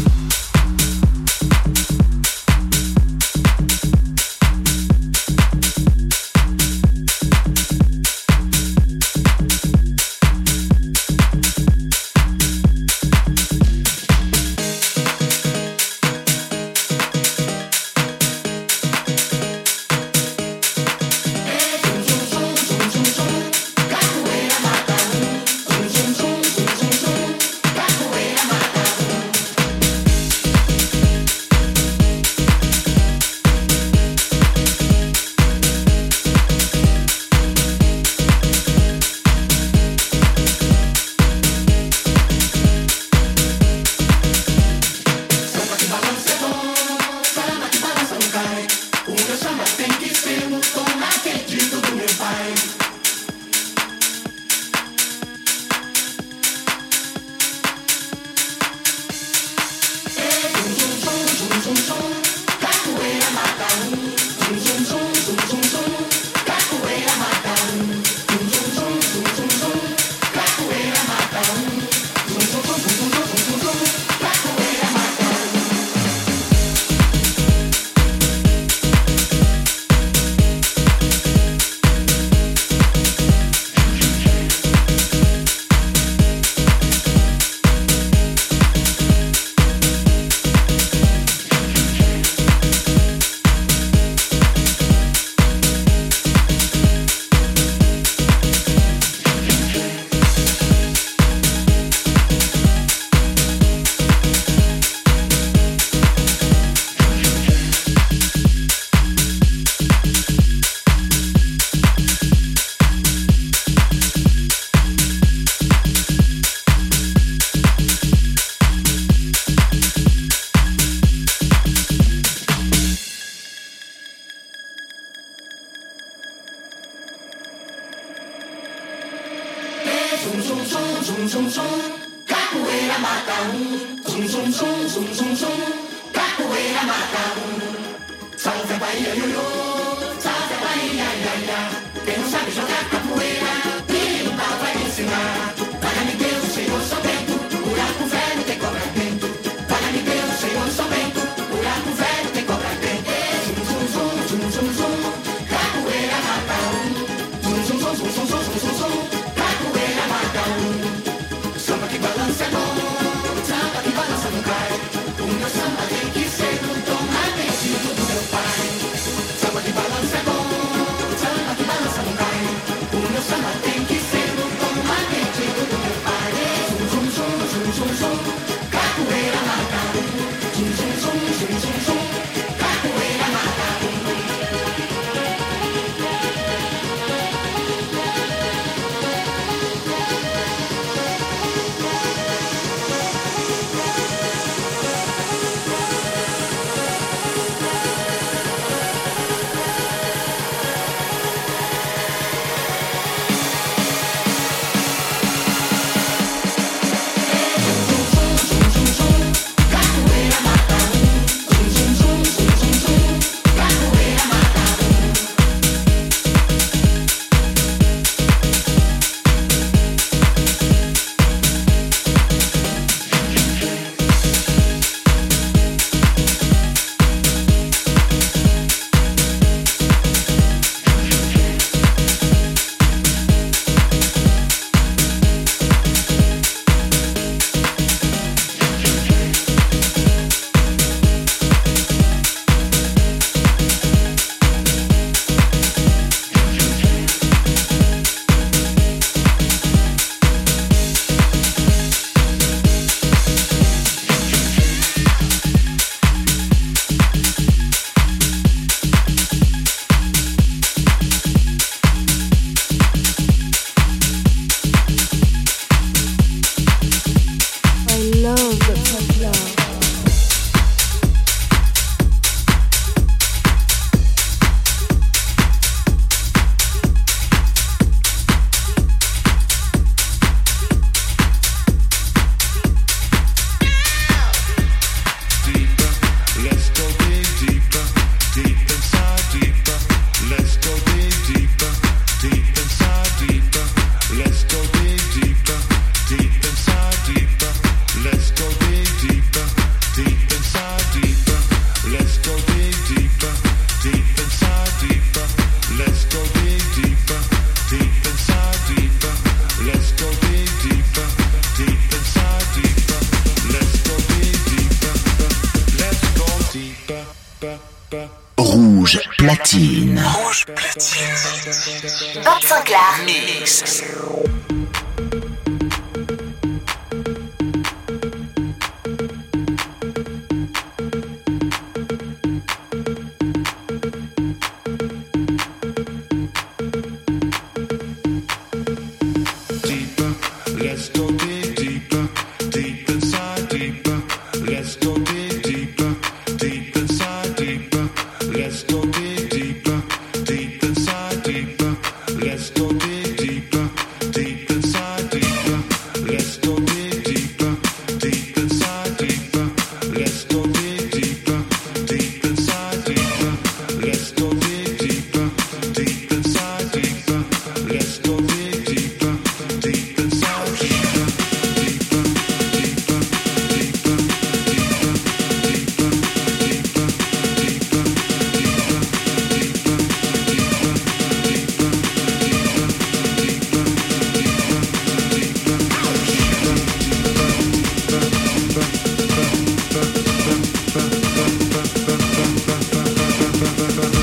que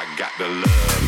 I got the love.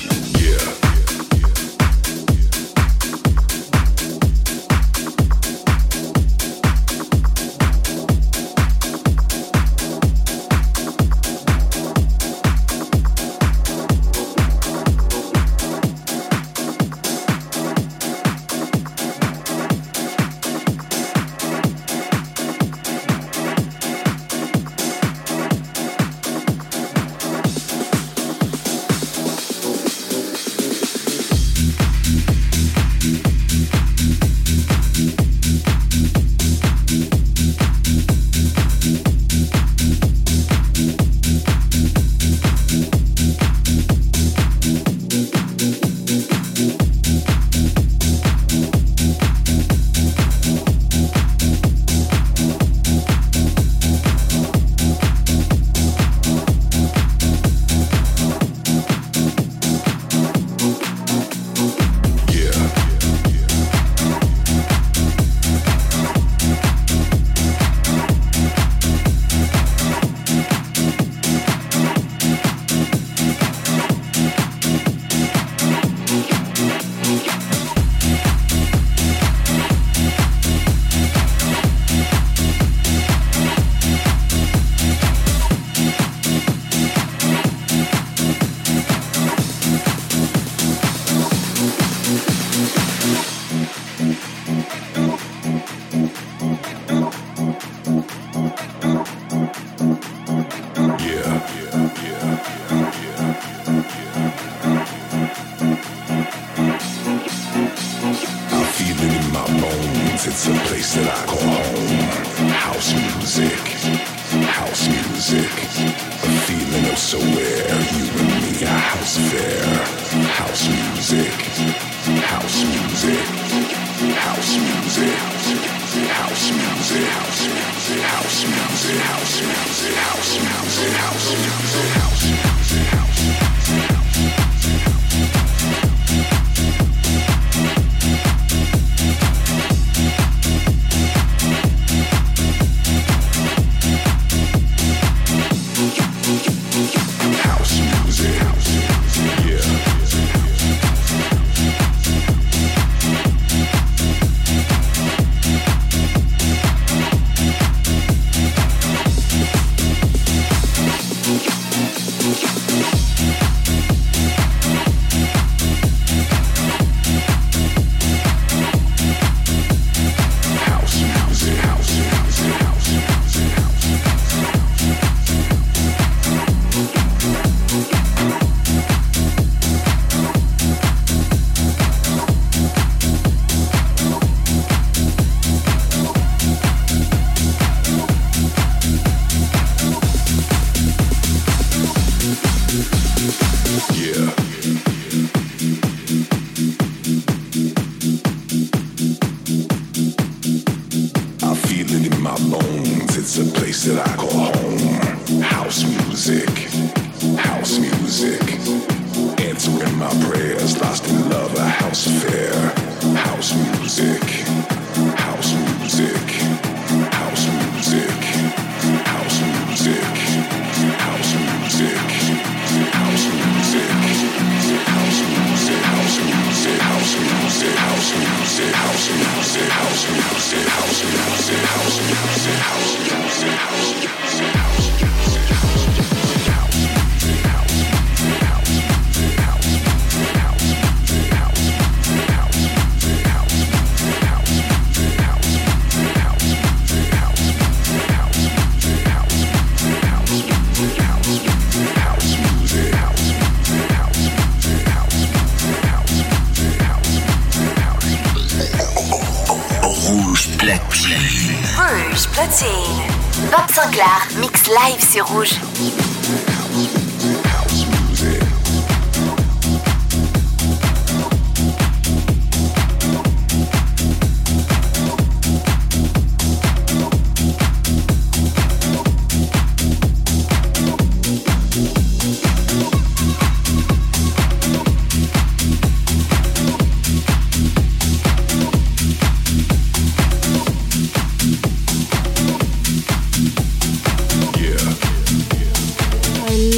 C'est rouge. Rouge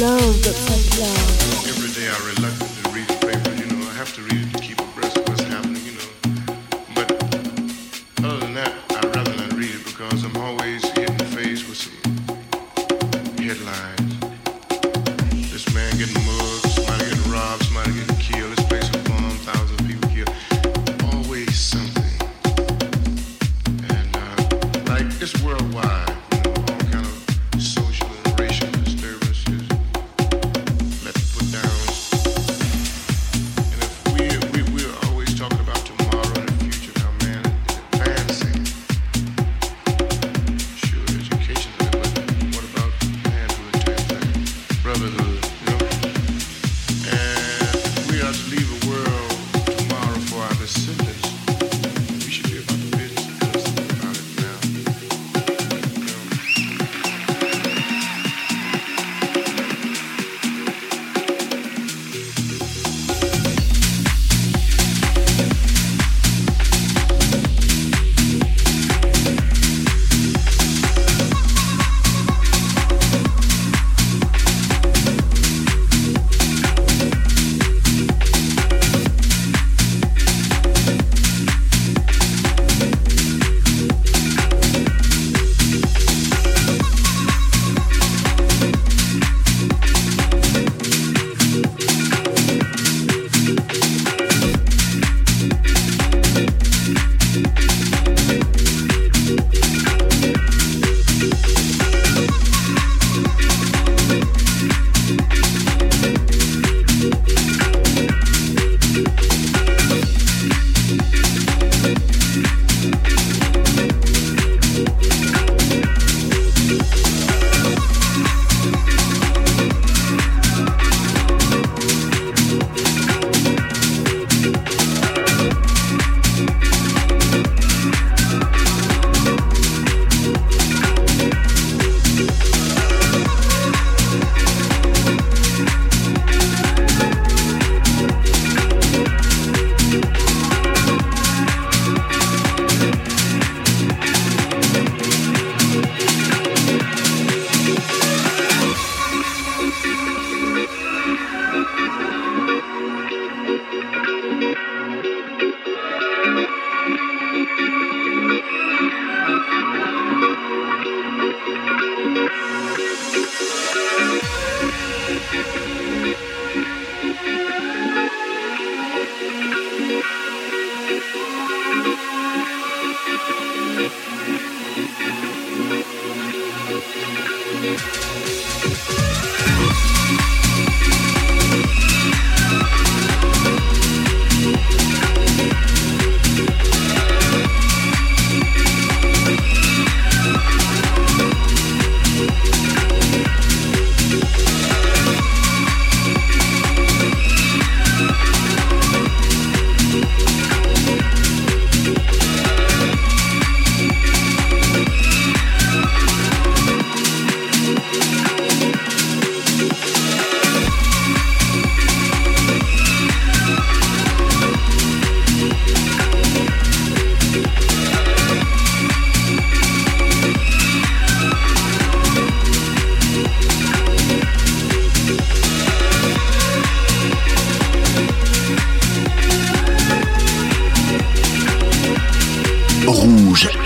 love looks love.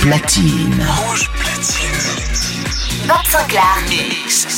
Platine. Rouge platine. Bob Sinclair. Mix.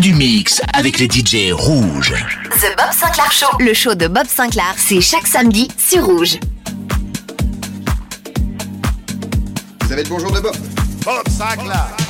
Du mix avec les DJ rouges. The Bob Sinclair Show, le show de Bob Sinclair, c'est chaque samedi sur Rouge. Vous avez le bonjour de Bob. Bob Sinclair.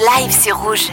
Live sur Rouge.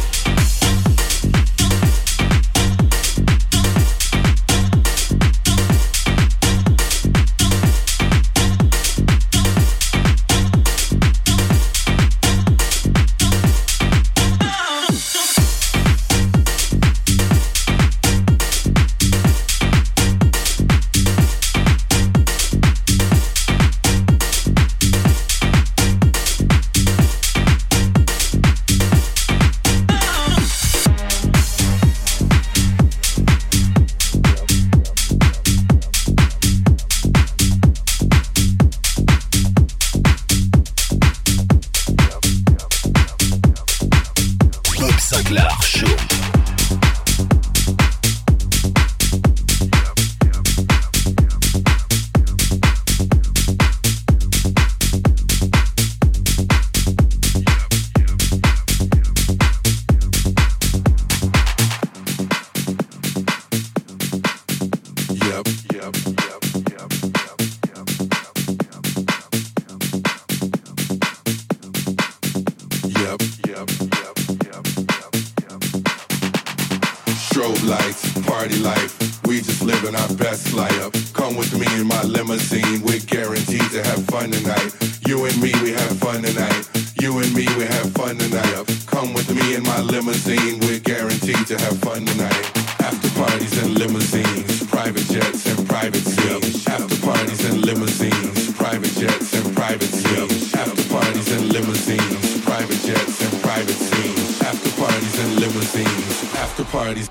fun tonight. You and me, we have fun tonight. You and me, we have fun tonight. Come with me in my limousine. We're guaranteed to have fun tonight. After parties and limousines, private jets and private seals. After parties and limousines, private jets and private seals. After parties and limousines, private jets and private seals. After parties and limousines, after parties.